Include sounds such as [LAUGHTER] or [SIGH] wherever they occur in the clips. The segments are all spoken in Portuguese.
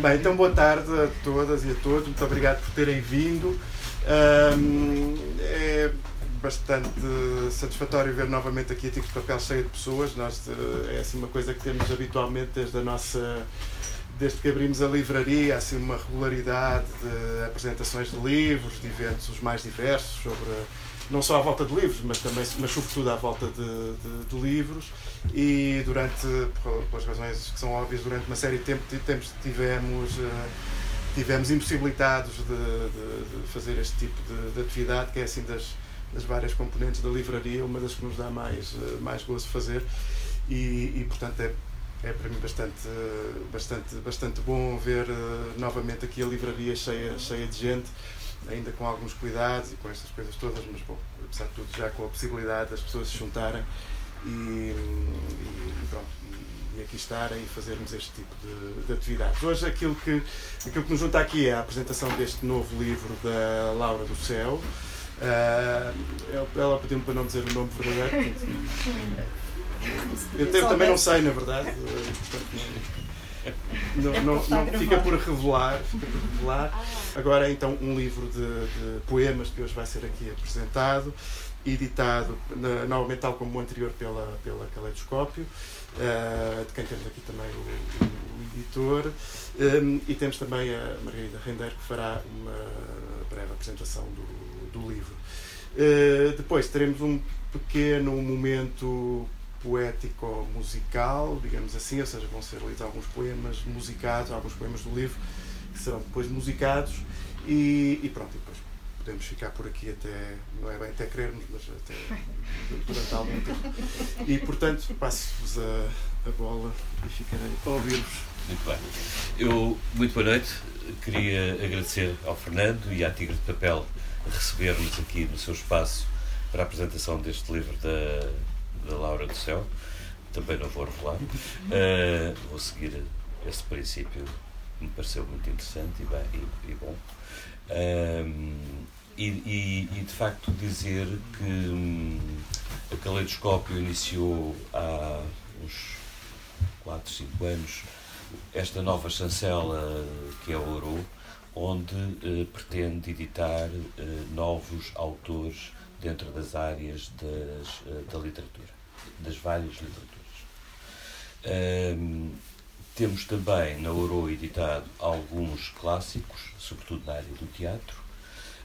Bem, então boa tarde a todas e a todos. Muito obrigado por terem vindo. Um, é bastante satisfatório ver novamente aqui a Tico de Papel cheia de pessoas. Nós, eh, é assim uma coisa que temos habitualmente desde a nossa desde que abrimos a livraria, há assim uma regularidade de apresentações de livros, de eventos os mais diversos, sobre não só à volta de livros, mas também, mas sobretudo à volta de, de, de livros. E durante, pelas razões que são óbvias, durante uma série de tempo tivemos eh, tivemos impossibilitados de, de, fazer este tipo de, de, atividade, que é assim das, das várias componentes da livraria, uma das que nos dá mais, eh, mais gozo fazer. E, e portanto é, é para mim bastante, bastante, bastante bom ver uh, novamente aqui a livraria cheia, cheia de gente, ainda com alguns cuidados e com estas coisas todas, mas bom, apesar de tudo já com a possibilidade das pessoas se juntarem e, e pronto, e aqui estarem e fazermos este tipo de, de atividades. Hoje aquilo que, aquilo que nos junta aqui é a apresentação deste novo livro da Laura do Céu. Uh, ela pediu-me para não dizer o nome verdadeiro. Eu, [LAUGHS] eu também não sei, na verdade. Não, não, não, fica por revelar, fica por revelar. Agora então um livro de, de poemas que hoje vai ser aqui apresentado editado na, novamente tal como o anterior pela, pela Caleidoscópio, uh, de quem temos aqui também o, o editor, um, e temos também a Margarida Rendeiro que fará uma breve apresentação do, do livro. Uh, depois teremos um pequeno momento poético-musical, digamos assim, ou seja, vão ser lidos alguns poemas musicados, alguns poemas do livro que serão depois musicados e, e pronto, e depois podemos ficar por aqui até, não é bem até querermos, mas até [LAUGHS] durante algum tempo. E portanto, passo-vos a, a bola e ficarei a ouvir-vos. Muito bem. Eu, muito boa noite. Queria agradecer ao Fernando e à Tigre de Papel receber-nos aqui no seu espaço para a apresentação deste livro da, da Laura do Céu. Também não vou revelar. Uh, vou seguir esse princípio que me pareceu muito interessante e, bem, e, e bom. Um, e, e, e, de facto dizer que hum, a Caleidoscópio iniciou há uns 4, 5 anos esta nova chancela que é o Ouro, onde eh, pretende editar eh, novos autores dentro das áreas das, eh, da literatura, das várias literaturas. Um, temos também na Ouro editado alguns clássicos, sobretudo na área do teatro,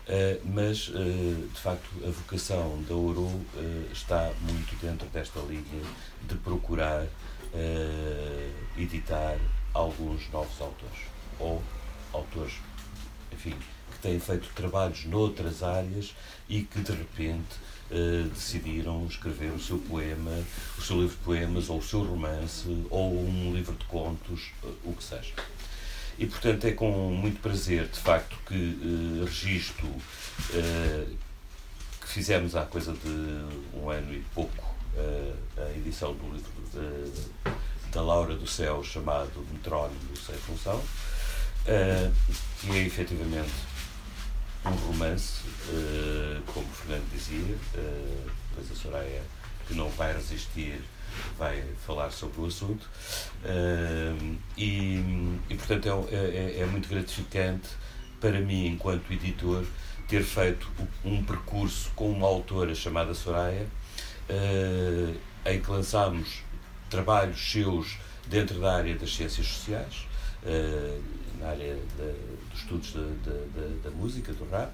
Uh, mas, uh, de facto, a vocação da Ouro uh, está muito dentro desta linha de procurar editar alguns novos autores, ou autores, enfim, que têm feito trabalhos noutras áreas e que, de repente, decidiram escrever o seu poema, o seu livro de poemas, ou o seu romance, ou um livro de contos, o que seja. E, portanto, é com muito prazer, de facto, que uh, registro uh, que fizemos há coisa de um ano e pouco uh, a edição do livro de, da Laura do Céu, chamado Metrónimo Sem Função, uh, que é efetivamente um romance, como o Fernando dizia, depois a Soraya, que não vai resistir vai falar sobre o assunto. Uh, e, e, portanto é, é, é, muito gratificante para mim enquanto editor ter feito um percurso com uma autora chamada Soraya uh, em que lançámos trabalhos seus dentro da área das ciências sociais uh, na área de, dos estudos da música, do rap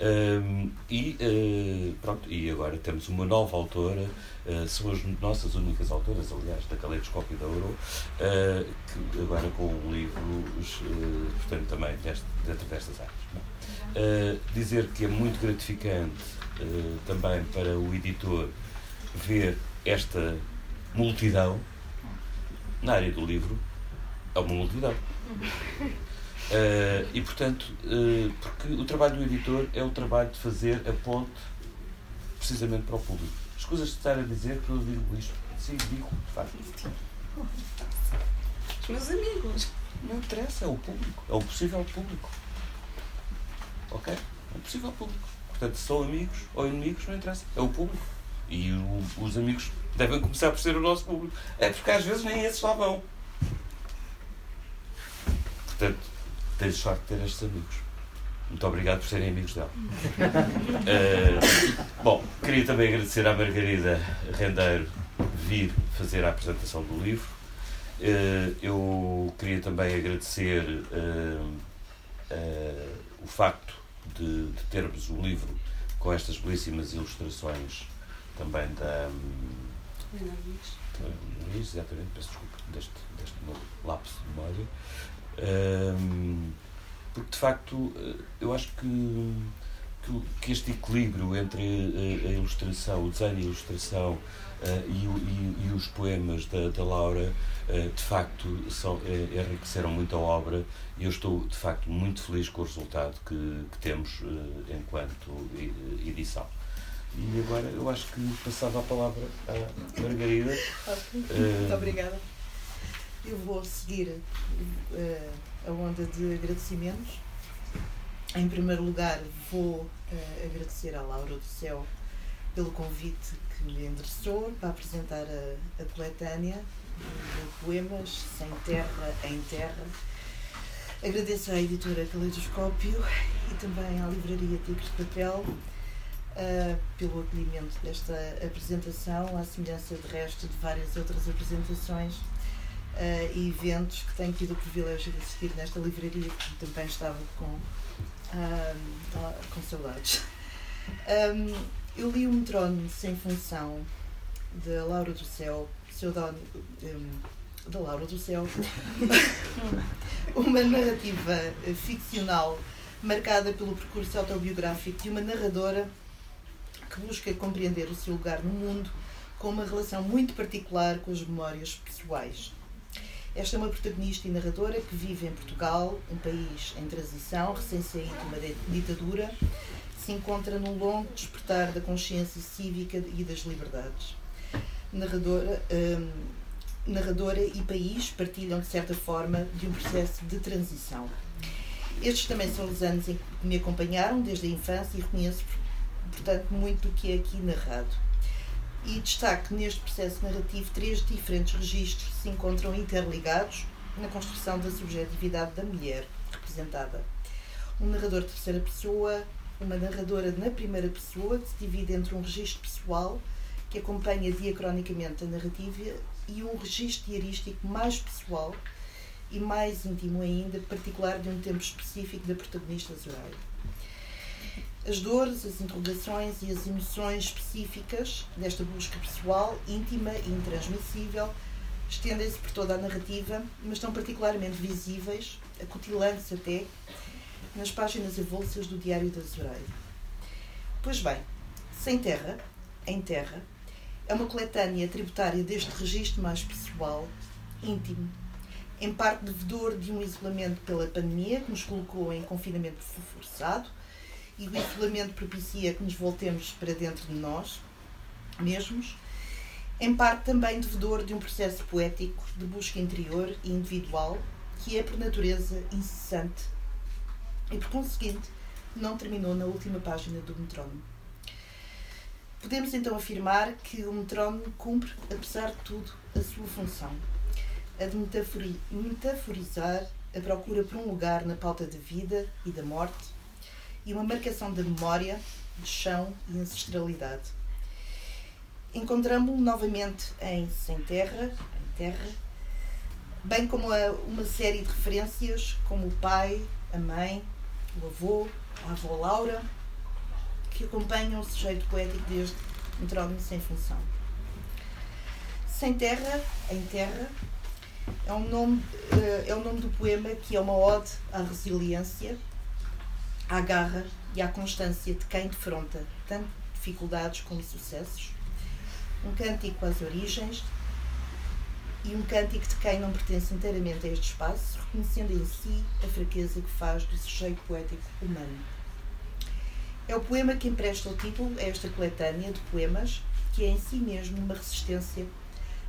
um, e uh, pronto, e agora temos uma nova autora, uh, são as nossas únicas autoras, aliás, da Caleidoscópio da Euro, uh, que agora com livros, portanto, também deste, dentro destas áreas. dizer que é muito gratificante também para o editor ver esta multidão na área do livro, é uma multidão. Uh, e portanto, uh, porque o trabalho do editor é o trabalho de fazer a ponte precisamente para o público. As coisas de estar a dizer que eu digo isto, sim, digo, de facto. Os meus amigos. Não interessa, é o público, é o possível público. Ok? É o possível público. Portanto, se são amigos ou inimigos, não interessa, é o público. E o, os amigos devem começar por ser o nosso público. É porque às vezes nem esses lá vão. Portanto, tens sorte de ter estes amigos. Muito obrigado por serem amigos dela. Uh, [LAUGHS] bom, queria também agradecer à Margarida Rendeiro vir fazer a apresentação do livro. Uh, eu queria também agradecer uh, o facto de, de, termos o livro com estas belíssimas ilustrações também da. Ana Luís. exatamente, peço desculpa deste, deste meu lapso de memória. Um, porque de facto eu acho que, que, que este equilíbrio entre a, a, ilustração, o desenho e a ilustração uh, e, e, e, os poemas da, da Laura uh, de facto são, é, enriqueceram muito a obra e eu estou de facto muito feliz com o resultado que, que temos uh, enquanto edição. E agora eu acho que passava a palavra à Margarida. Muito obrigada. Eu vou seguir uh, a onda de agradecimentos. Em primeiro lugar, vou uh, agradecer à Laura do Céu pelo convite que me endereçou para apresentar a, a coletânea de poemas Sem Terra, em Terra. Agradeço à editora Caleidoscópio e também à livraria Tigres de Papel uh, pelo acolhimento desta apresentação, à semelhança de resto de várias outras apresentações uh, eventos que tenho tido o privilégio de assistir nesta livraria, que também estava com, uh, com saudades. Um, eu li o Metrónomo Sem Função, de Laura do Céu, pseudónimo. Um, da Laura do Céu, [LAUGHS] uma narrativa ficcional marcada pelo percurso autobiográfico de uma narradora que busca compreender o seu lugar no mundo com uma relação muito particular com as memórias pessoais. Esta é uma protagonista e narradora que vive em Portugal, um país em transição, recém-saído de uma ditadura, se encontra num longo despertar da consciência cívica e das liberdades. Narradora, hum, narradora e país partilham, de certa forma, de um processo de transição. Estes também são os anos em que me acompanharam desde a infância e reconheço, portanto, muito do que é aqui narrado e destaque neste processo narrativo três diferentes registros que se encontram interligados na construção da subjetividade da mulher representada. Um narrador de terceira pessoa, uma narradora na primeira pessoa, que se divide entre um registro pessoal, que acompanha diacronicamente a narrativa, e um registro diarístico mais pessoal e mais íntimo ainda, particular de um tempo específico da protagonista Zoraia. As dores, as interrogações e as emoções específicas desta busca pessoal, íntima e intransmissível, estendem-se por toda a narrativa, mas estão particularmente visíveis, acutilantes até, nas páginas avulsas do Diário da Zoreia. Pois bem, Sem Terra, Em Terra, é uma coletânea tributária deste registro mais pessoal, íntimo, em parte devedor de um isolamento pela pandemia que nos colocou em confinamento forçado, e o isolamento propicia que nos voltemos para dentro de nós mesmos, em parte também devedor de um processo poético de busca interior e individual que é por natureza incessante e por conseguinte não terminou na última página do metrónomo. Podemos então afirmar que o metrónomo cumpre, apesar de tudo, a sua função, a de metaforizar a procura por um lugar na pauta da vida e da morte e uma marcação de memória, de chão e ancestralidade. Encontramos-lo novamente em Sem Terra, em Terra, bem como a uma série de referências como o pai, a mãe, o avô, a avó Laura, que acompanham o sujeito poético desde Metrónomo Sem Função. Sem Terra, em Terra, é, um nome, eh, é o nome do poema que é uma ode à resiliência à garra e à constância de quem defronta tanto dificuldades como sucessos, um cântico às origens e um cântico de quem não pertence inteiramente a este espaço, reconhecendo em si a fraqueza que faz do sujeito poético humano. É o poema que empresta o título a esta coletânea de poemas, que é em si mesmo uma resistência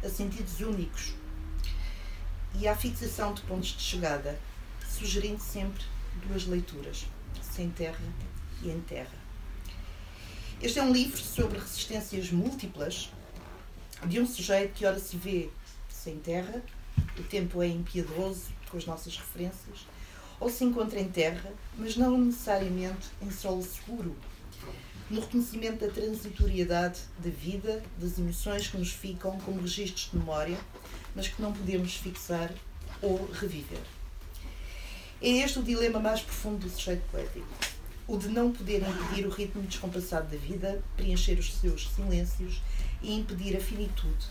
a sentidos únicos e à fixação de pontos de chegada, sugerindo sempre duas leituras sem terra e em terra. Este é um livro sobre resistências múltiplas de um sujeito que ora se vê sem terra, o tempo é impiedoso com as nossas referências, ou se encontra em terra, mas não necessariamente em solo seguro. No reconhecimento da transitoriedade da vida, das emoções que nos ficam como registros de memória, mas que não podemos fixar ou reviver. É este o dilema mais profundo do sujeito poético. O de não poder impedir o ritmo descompassado da vida, preencher os seus silêncios e impedir a finitude.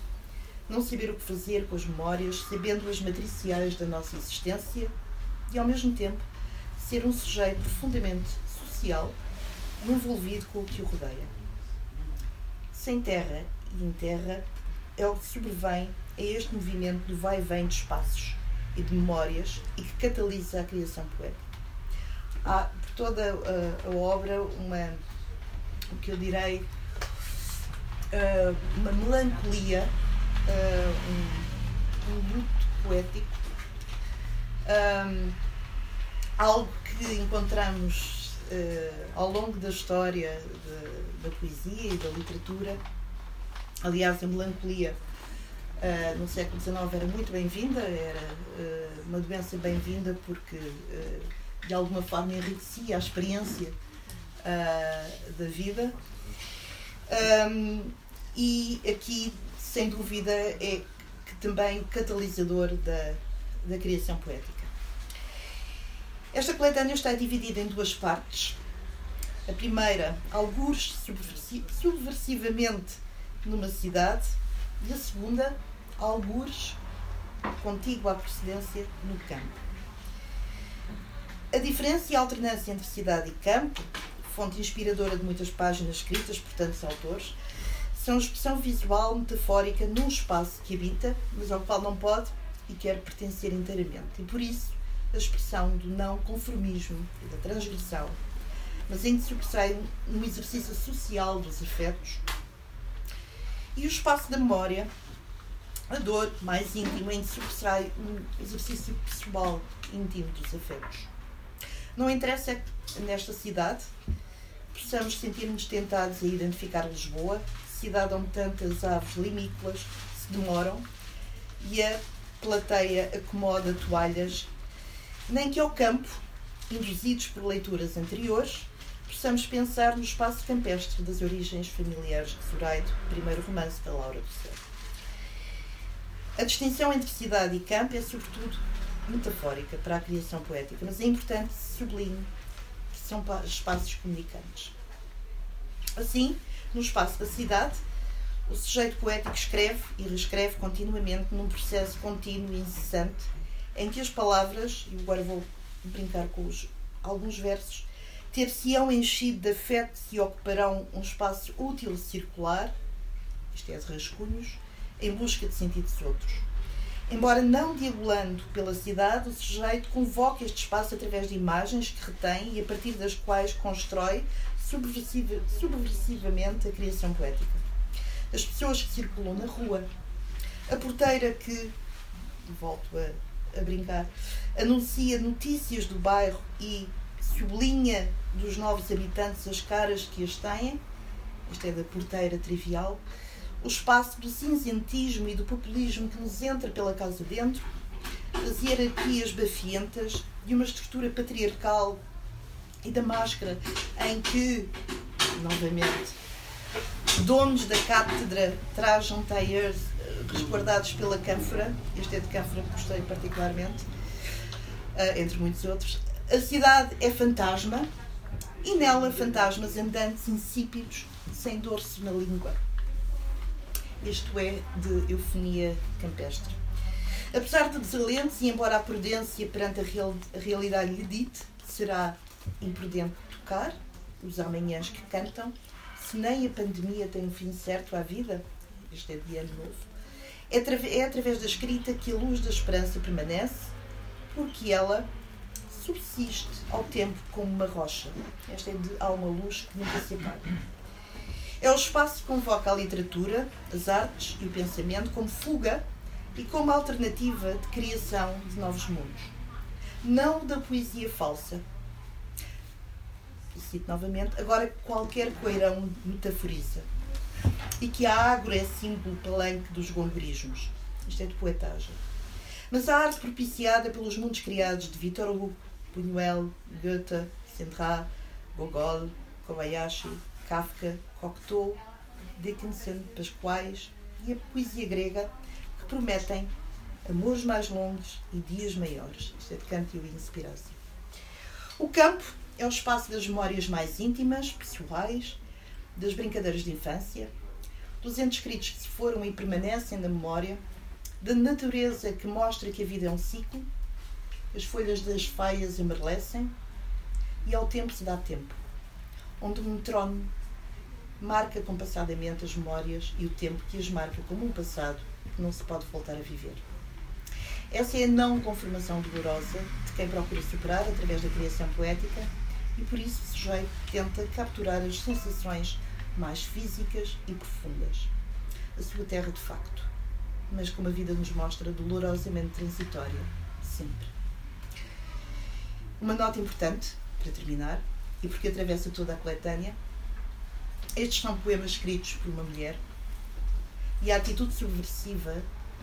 Não saber o que fazer com as memórias, sabendo-as matriciais da nossa existência e, ao mesmo tempo, ser um sujeito profundamente social, envolvido com o que o rodeia. Sem terra e em terra é o que sobrevém a este movimento do vai e vem de espaços e de memórias e que catalisa a criação poética. Há por toda a, a obra uma, o que eu direi, uh, uma melancolia, uh, um, um luto poético, um, algo que encontramos ao longo da história de, da poesia e da literatura. Aliás, a melancolia uh, no século XIX era muito bem-vinda, era uh, uma doença bem-vinda porque uh, de alguma forma enriquecia a experiência da vida. Um, e aqui, sem dúvida, é também o catalisador da, da criação poética. Esta coletânea está dividida em duas partes. A primeira, algures subversivamente numa cidade, e a segunda, algures contigo à procedência no campo. A diferença e a alternância entre cidade e campo, fonte inspiradora de muitas páginas escritas por tantos autores, são expressão visual metafórica num espaço que habita, mas ao qual não pode e quer pertencer inteiramente. E por isso, a expressão do não conformismo e da transgressão, mas em que sobressai um exercício social dos afetos. E o espaço da memória, a dor mais íntima em que sobressai um exercício pessoal íntimo dos afetos. Não interessa que nesta cidade possamos sentir-nos tentados a identificar Lisboa, cidade onde tantas aves limícolas se demoram e a plateia acomoda toalhas, nem que ao campo, induzidos por leituras anteriores, possamos pensar no espaço campestre das origens familiares de Zoraide, primeiro romance da Laura do Céu. A distinção entre cidade e campo é, sobretudo, metafórica para a criação poética, mas é importante sublinhar que são espaços comunicantes. Assim, no espaço da cidade, o sujeito poético escreve e reescreve continuamente num processo contínuo e incessante em que as palavras, e agora vou brincar com os, alguns versos, ter-se-ão enchido de afeto e ocuparão um espaço útil circular, isto é, de rascunhos, em busca de sentidos outros. Embora não diabolando pela cidade, o sujeito convoca este espaço através de imagens que retém e a partir das quais constrói subversiva, subversivamente a criação poética. As pessoas que circulam na rua, a porteira que, volto a, a brincar, anuncia notícias do bairro e sublinha dos novos habitantes as caras que as têm, isto é da porteira trivial, o espaço do cinzentismo e do populismo que nos entra pela casa dentro, as hierarquias bafientas de uma estrutura patriarcal e da máscara em que, novamente, donos da cátedra trajam tailleurs eh, resguardados pela cânfora, este é de cânfora que gostei particularmente, eh, entre muitos outros. A cidade é fantasma e nela fantasmas andantes insípidos, sem dorso na língua isto é, de eufonia campestre. Apesar de desalentes e embora a prudência perante a, real, a realidade lhe dite, será imprudente tocar os amanhãs que cantam, se nem a pandemia tem um fim certo à vida, este é de ano novo, é, é através da escrita que a luz da esperança permanece, porque ela subsiste ao tempo como uma rocha. Esta é de alma luz que nunca se apaga. É o espaço que convoca a literatura, as artes e o pensamento como fuga e como alternativa de criação de novos mundos. Não da poesia falsa. cito novamente, agora qualquer coeirão metaforiza. E que a ágora é símbolo palanque dos gomberismos. Isto é de poetagem. Mas a arte propiciada pelos mundos criados de Vitor Hugo, Buñuel, Goethe, Sindra, Gogol, Kobayashi, Kafka, Cocteau, Dickinson, Pascoais e a poesia grega que prometem amores mais longos e dias maiores. Isto é de Cântico e Inspiração. O campo é o espaço das memórias mais íntimas, pessoais, das brincadeiras de infância, dos entes queridos que se foram e permanecem na memória, da natureza que mostra que a vida é um ciclo, as folhas das feias emerlecem e ao tempo se dá tempo, onde um trono marca compassadamente as memórias e o tempo que as marca como um passado que não se pode voltar a viver. Essa é a não conformação dolorosa de quem procura superar através da criação poética e por isso o sujeito tenta capturar as sensações mais físicas e profundas. A sua terra de facto, mas como a vida nos mostra, dolorosamente transitória, sempre. Uma nota importante, para terminar, e porque atravessa toda a coletânea, estes são poemas escritos por uma mulher e a atitude subversiva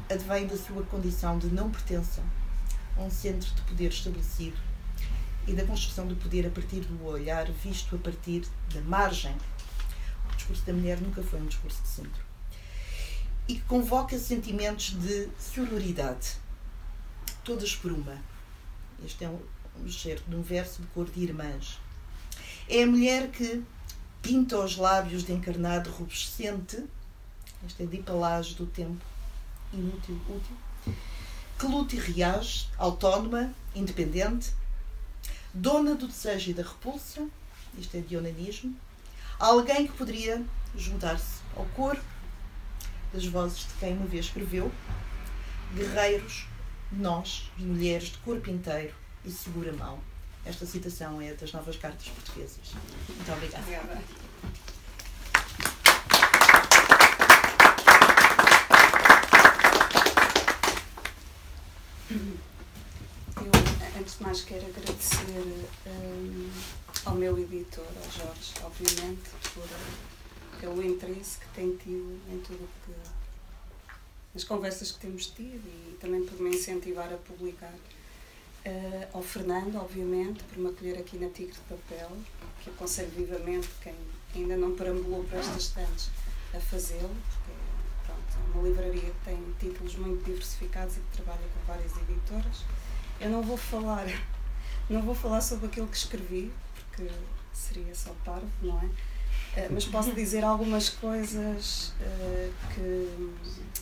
advém da sua condição de não pertença a um centro de poder estabelecido e da construção do poder a partir do olhar visto a partir da margem. O discurso da mulher nunca foi um discurso de centro. E que convoca sentimentos de sororidade, todas por uma. Este é um, um de um verso de cor de irmãs. É a mulher que pinta os lábios de encarnado rubescente, esta é de palagem do tempo, inútil, útil, que luta e reage, autónoma, independente, dona do desejo e da repulsa, isto é de onanismo, alguém que poderia juntar-se ao coro das vozes de quem uma vez escreveu, guerreiros, nós, mulheres de corpo inteiro e segura mão. Esta citação é das novas cartas portuguesas. Muito obrigada. obrigada. antes de mais quero agradecer um, ao meu editor, ao Jorge, obviamente, por, pelo interesse que tem tido em tudo que. nas conversas que temos tido e também por me incentivar a publicar. Uh, ao Fernando, obviamente, por me acolher aqui na Tigre de Papel, que aconselho vivamente quem ainda não perambulou para estas estantes a fazê-lo, porque pronto, é uma livraria que tem títulos muito diversificados e que trabalha com várias editoras. Eu não vou falar, [LAUGHS] não vou falar sobre aquilo que escrevi, porque seria só parvo, não é? Uh, mas posso dizer algumas coisas uh, que, que,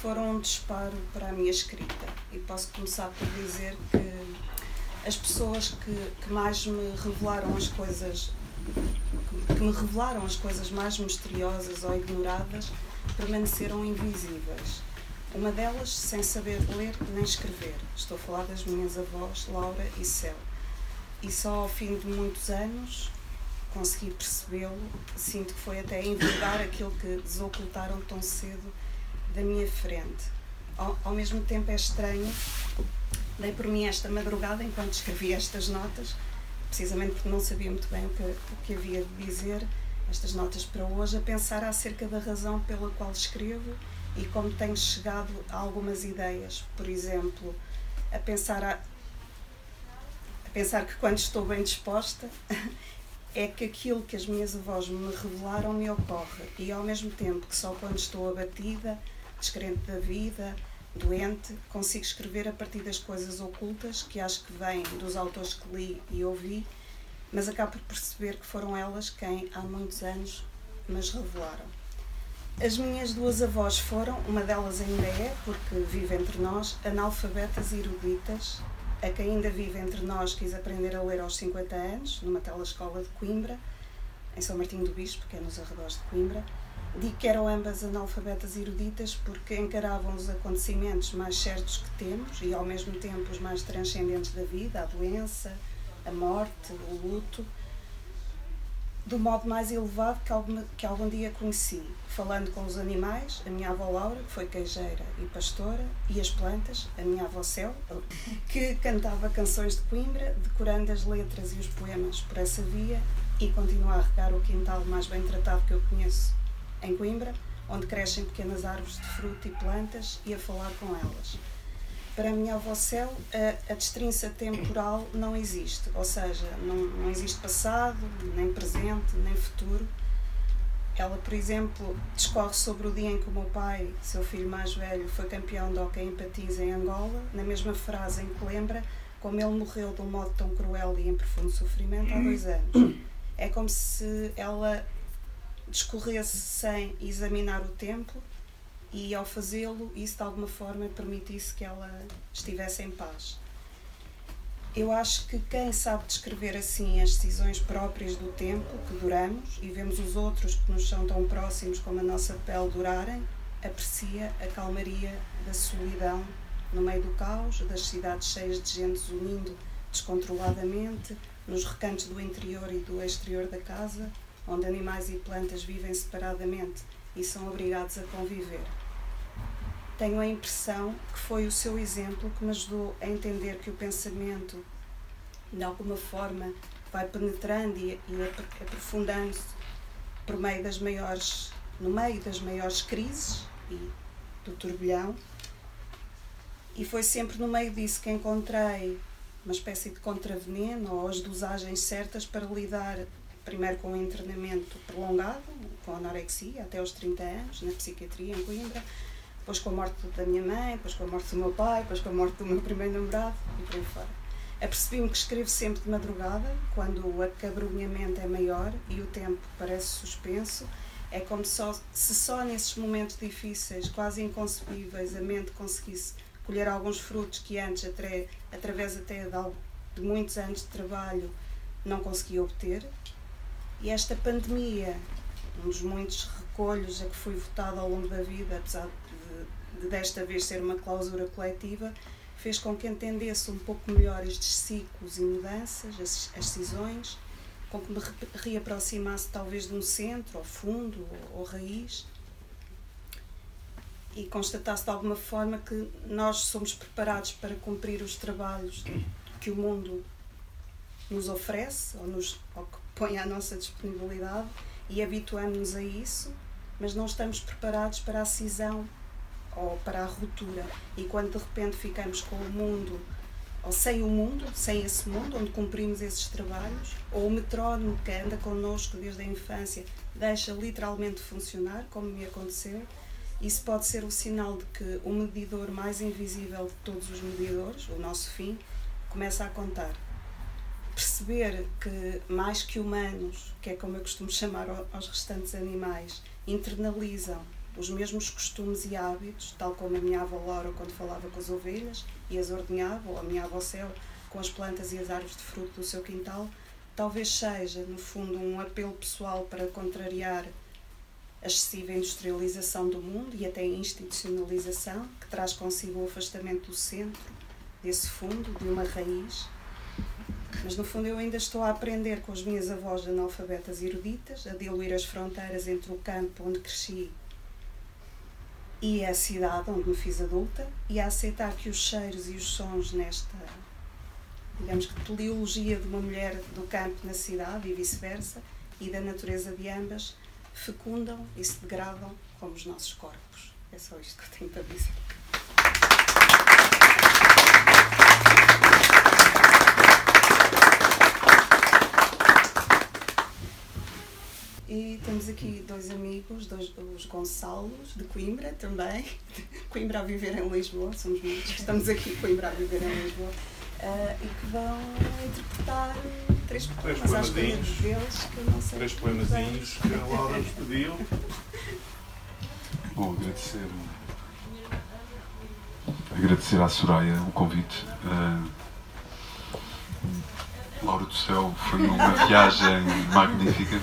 foram um disparo para a minha escrita. E posso começar por dizer que as pessoas que, que mais me revelaram as coisas, que, que me revelaram as coisas mais misteriosas ou ignoradas, permaneceram invisíveis uma delas sem saber ler nem escrever. Estou a falar das minhas avós, Laura e Céu. E só ao fim de muitos anos consegui percebê-lo. Sinto que foi até envidar aquilo que desocultaram tão cedo da minha frente. Ao, ao mesmo tempo é estranho. Dei por mim esta madrugada enquanto escrevia estas notas, precisamente porque não sabia muito bem o que, o que havia de dizer, estas notas para hoje, a pensar acerca da razão pela qual escrevo e como tenho chegado a algumas ideias, por exemplo, a pensar, a, a pensar que quando estou bem disposta [LAUGHS] é que aquilo que as minhas avós me revelaram me ocorre e ao mesmo tempo que só quando estou abatida, descrente da vida, doente, consigo escrever a partir das coisas ocultas que acho que vêm dos autores que li e ouvi, mas acabo por perceber que foram elas quem há muitos anos me revelaram. As minhas duas avós foram, uma delas ainda é, porque vive entre nós, analfabetas e eruditas. A que ainda vive entre nós quis aprender a ler aos 50 anos, numa telescola de Coimbra, em São Martinho do Bispo, que é nos arredores de Coimbra. Digo que eram ambas analfabetas eruditas porque encaravam os acontecimentos mais certos que temos e ao mesmo tempo os mais transcendentes da vida, a doença, a morte, o luto, do modo mais elevado que algum, que algum dia conheci, falando com os animais, a minha avó Laura, que foi queijeira e pastora, e as plantas, a minha avó Céu, que cantava canções de Coimbra, decorando as letras e os poemas por essa via, e continua a regar o quintal mais bem tratado que eu conheço em Coimbra, onde crescem pequenas árvores de fruto e plantas, e a falar com elas. para a minha avó Cel, a, a destrinça temporal não existe, ou seja, não, não existe passado, nem presente, nem futuro. Ela, por exemplo, discorre sobre o dia em que o meu pai, seu filho mais velho, foi campeão de hockey em patins em Angola, na mesma frase em que lembra como ele morreu de um modo tão cruel e em profundo sofrimento há dois anos. É como se ela discorresse sem examinar o tempo e ao fazê-lo isso de alguma forma permitisse que ela estivesse em paz. Eu acho que quem sabe descrever assim as decisões próprias do tempo que duramos e vemos os outros que nos são tão próximos como a nossa pele durarem, aprecia a calmaria da solidão no meio do caos, das cidades cheias de gente unindo descontroladamente, nos recantos do interior e do exterior da casa, onde animais e plantas vivem separadamente e são obrigados a conviver. Tenho a impressão que foi o seu exemplo que me ajudou a entender que o pensamento, de alguma forma, vai penetrando e, aprofundando-se por meio das maiores, no meio das maiores crises e do turbilhão. E foi sempre no meio disso que encontrei uma espécie de contraveneno ou as dosagens certas para lidar primeiro com o internamento prolongado, com anorexia, até aos 30 anos, na psiquiatria em Coimbra, depois com a morte da minha mãe, depois com a morte do meu pai, depois com a morte do meu primeiro namorado e por aí fora. Apercebi-me que escrevo sempre de madrugada, quando o acabrunhamento é maior e o tempo parece suspenso. É como só, se só nesses momentos difíceis, quase inconcebíveis, a mente conseguisse colher alguns frutos que antes, através até de, de muitos anos de trabalho, não conseguia obter. E esta pandemia, um dos muitos recolhos a que fui votada ao longo da vida, apesar de, de desta vez ser uma clausura coletiva, fez com que entendesse um pouco melhor estes ciclos e mudanças, as, as decisões, com que me reaproximasse talvez de um centro, ou fundo, ou, ou raiz, e constatasse de alguma forma que nós somos preparados para cumprir os trabalhos que o mundo nos oferece ou, nos, ou que põe à nossa disponibilidade e habituamos-nos a isso, mas não estamos preparados para a cisão ou para a ruptura. E quando de repente ficamos com o mundo, ou sem o mundo, sem esse mundo onde cumprimos esses trabalhos, ou o metrónomo que anda connosco desde a infância deixa literalmente de funcionar, como me aconteceu, isso pode ser o sinal de que o medidor mais invisível de todos os medidores, o nosso fim, começa a contar perceber que, mais que humanos, que é como eu costumo chamar aos restantes animais, internalizam os mesmos costumes e hábitos, tal como a minha avó Laura quando falava com as ovelhas e as ordenhava, ou a minha avó Céu com as plantas e as árvores de fruto do seu quintal, talvez seja, no fundo, um apelo pessoal para contrariar a excessiva industrialização do mundo e até a institucionalização, que traz consigo o afastamento do centro, desse fundo, de uma raiz mas no fundo eu ainda estou a aprender com as minhas avós analfabetas eruditas, a diluir as fronteiras entre o campo onde cresci e a cidade onde me fiz adulta e a aceitar que os cheiros e os sons nesta, digamos que teleologia de uma mulher do campo na cidade e vice-versa e da natureza de ambas fecundam e se degradam como os nossos corpos. É só isto que eu tenho para dizer. E temos aqui dois amigos, dois, os Gonçalos, de Coimbra também. [LAUGHS] Coimbra a viver em Lisboa, somos muitos que estamos aqui, Coimbra a viver em Lisboa. Uh, e que vão interpretar três poemas, três acho que deles, que eu não sei. Três poemazinhos que a Laura nos pediu. Bom, agradecer, agradecer à Soraya o convite. Uh, Laura do Céu foi uma [LAUGHS] viagem magnífica.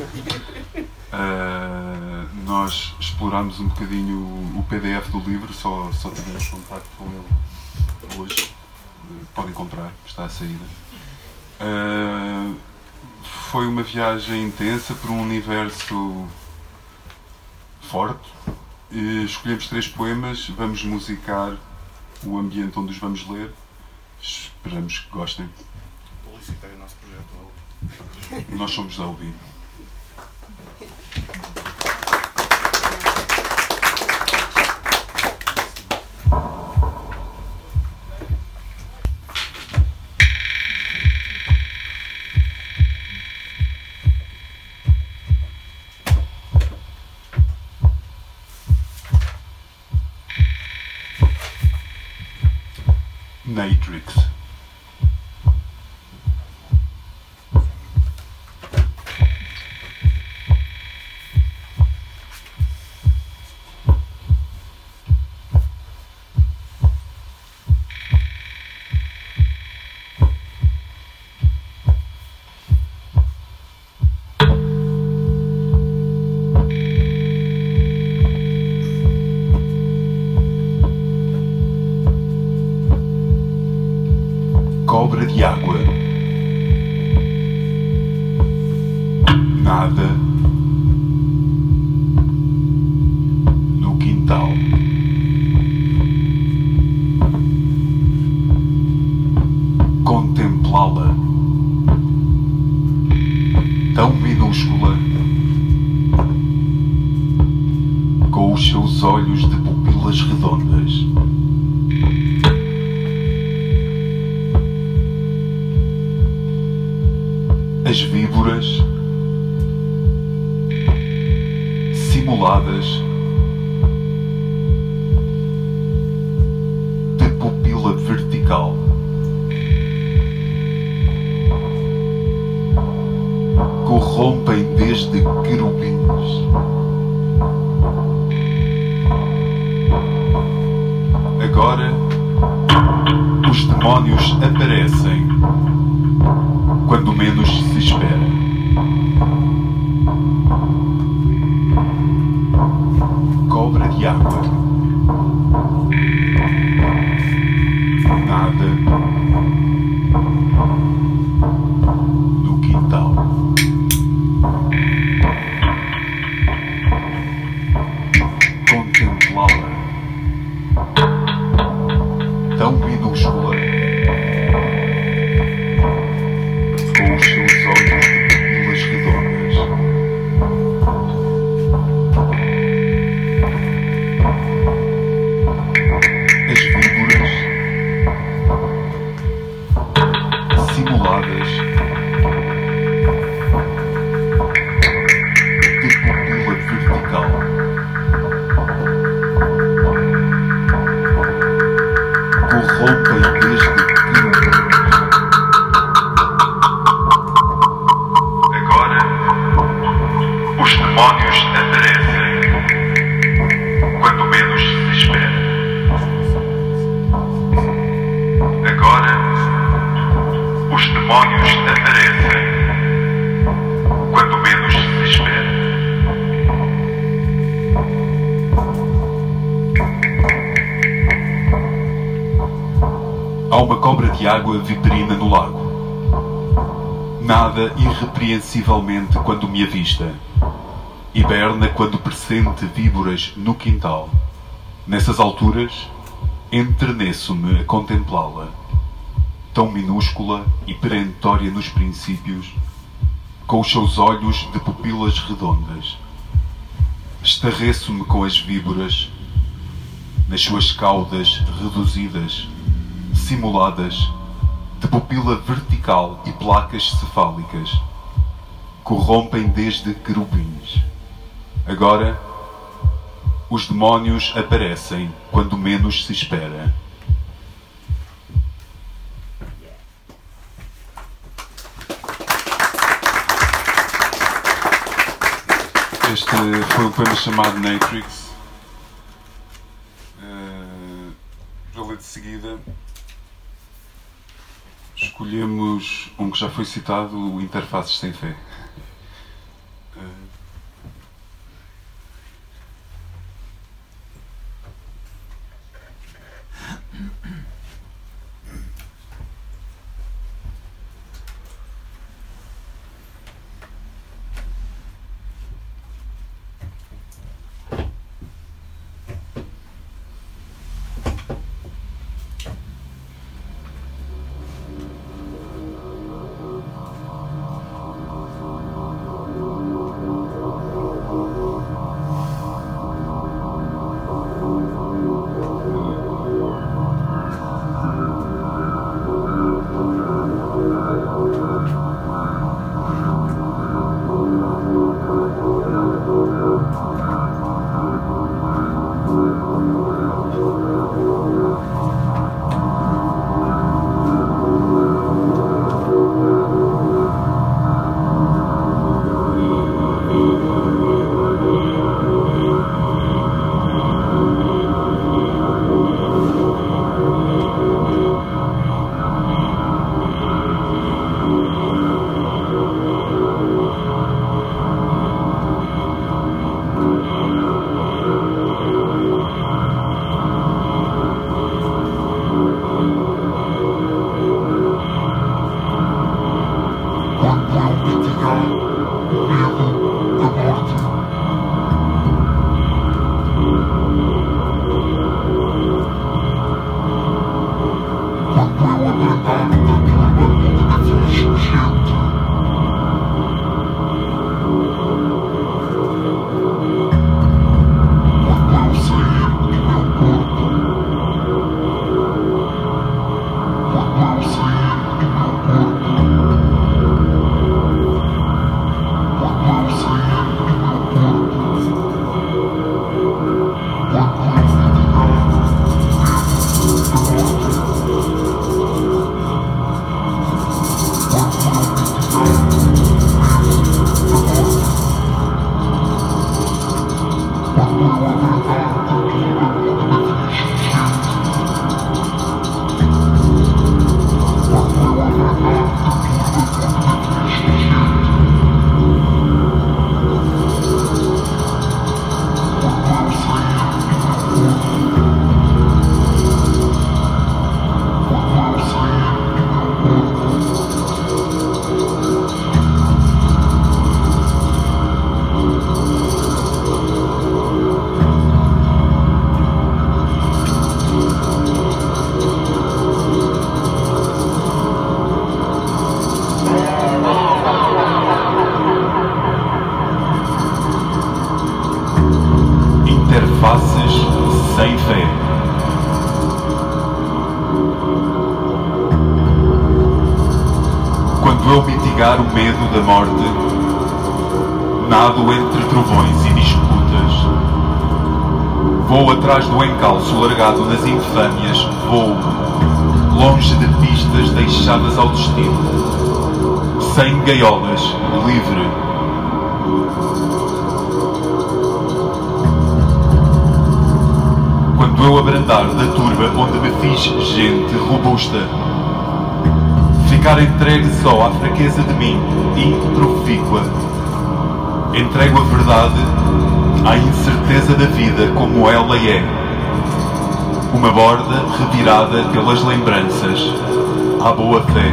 Uh, nós explorámos um bocadinho o, PDF do livro, só, só tivemos contato com ele hoje. Uh, podem comprar, está à saída. Uh, foi uma viagem intensa por um universo forte. escolhemos três poemas, vamos musicar o ambiente onde os vamos ler. Esperamos que gostem publicitar o nosso projeto Nós somos da Albino. ハハハハ。Irrepreensivelmente quando me avista. Hiberna quando pressente víboras no quintal. Nessas alturas, enterneço-me a contemplá-la. Tão minúscula e perentória nos princípios, com os seus olhos de pupilas redondas. Estarreço-me com as víboras, nas suas caudas reduzidas, simuladas, de pupila vertical e placas cefálicas. Corrompem desde querubins. Agora, os demónios aparecem quando menos se espera. Este foi um poema chamado Matrix. Uh, vou ler de seguida. Escolhemos um que já foi citado, o Interfaces Sem Fé. Nado entre trovões e disputas. Vou atrás do encalço largado nas infâmias, vou longe de pistas deixadas ao destino, sem gaiolas, livre. Quando eu abrandar da turba onde me fiz gente robusta, ficar entregue só à fraqueza de mim, improfícua, entrego a verdade à incerteza da vida como ela é. Uma borda revirada pelas lembranças, à boa fé.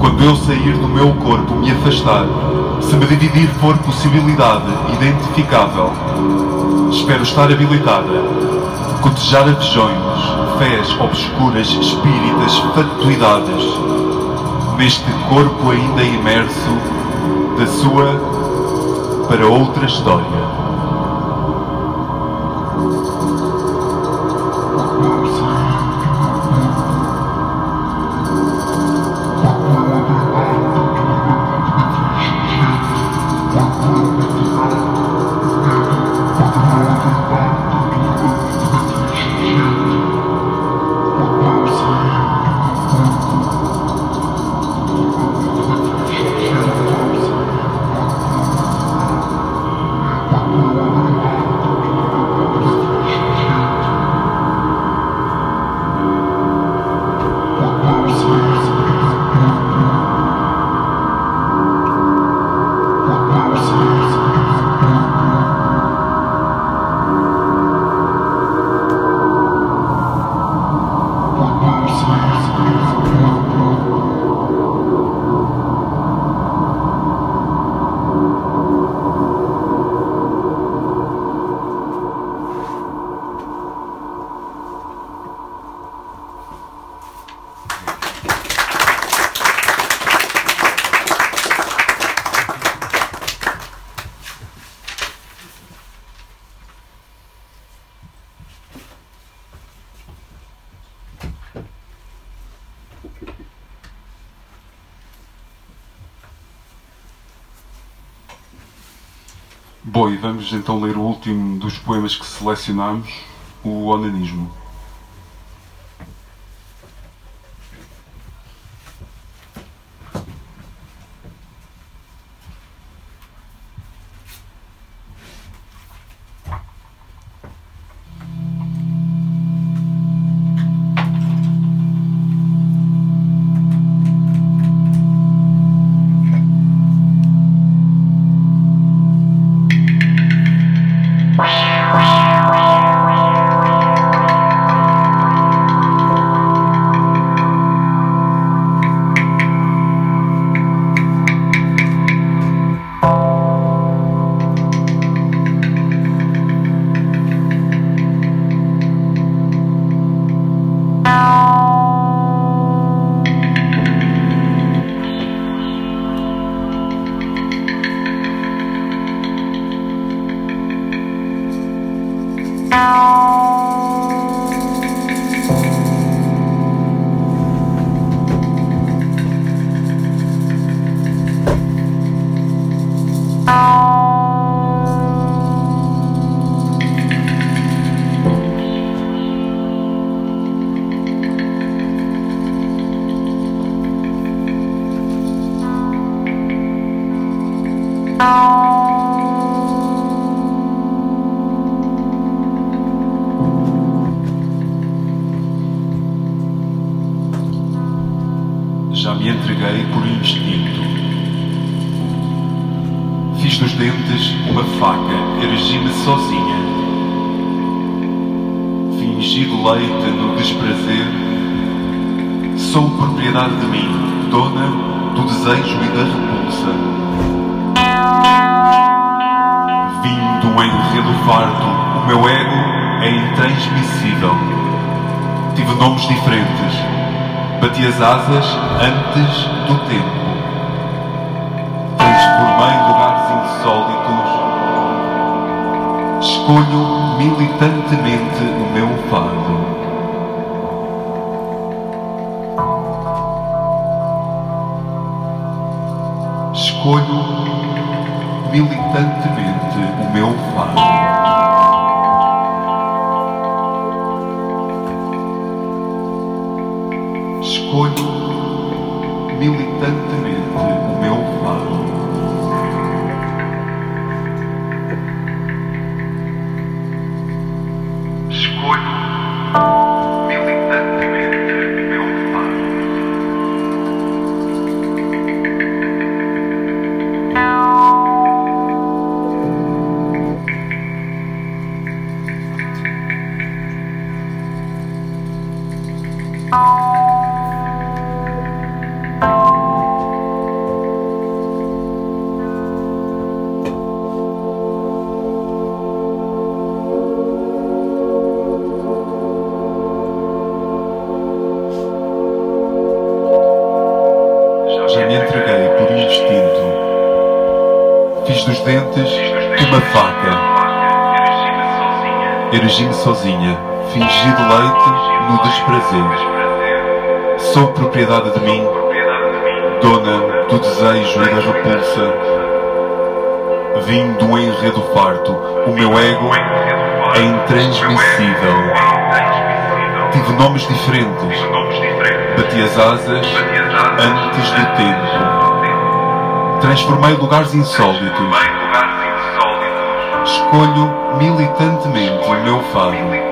Quando eu sair do meu corpo, me afastar, se me dividir for possibilidade identificável, espero estar habilitada, cotejar avejões, fés obscuras, espíritas, fatuidades, neste corpo ainda imerso da sua para outra história. Vamos então ler o último dos poemas que selecionamos, o Onanismo. Farto, o meu ego é intransmissível. Tive nomes diferentes, bati as asas antes do tempo. Transformei lugares insólitos. Escolho militantemente o meu fado. Escolho militantemente o meu fado. Escolho militantemente sozinha. Fingi deleite no desprazer. Sou propriedade de mim, dona do desejo e da repulsa. Vim do enredo farto. O meu ego é intransmissível. Tive nomes diferentes. Bati as asas antes do tempo. Transformei lugares insólitos. Escolho militantemente o meu fado.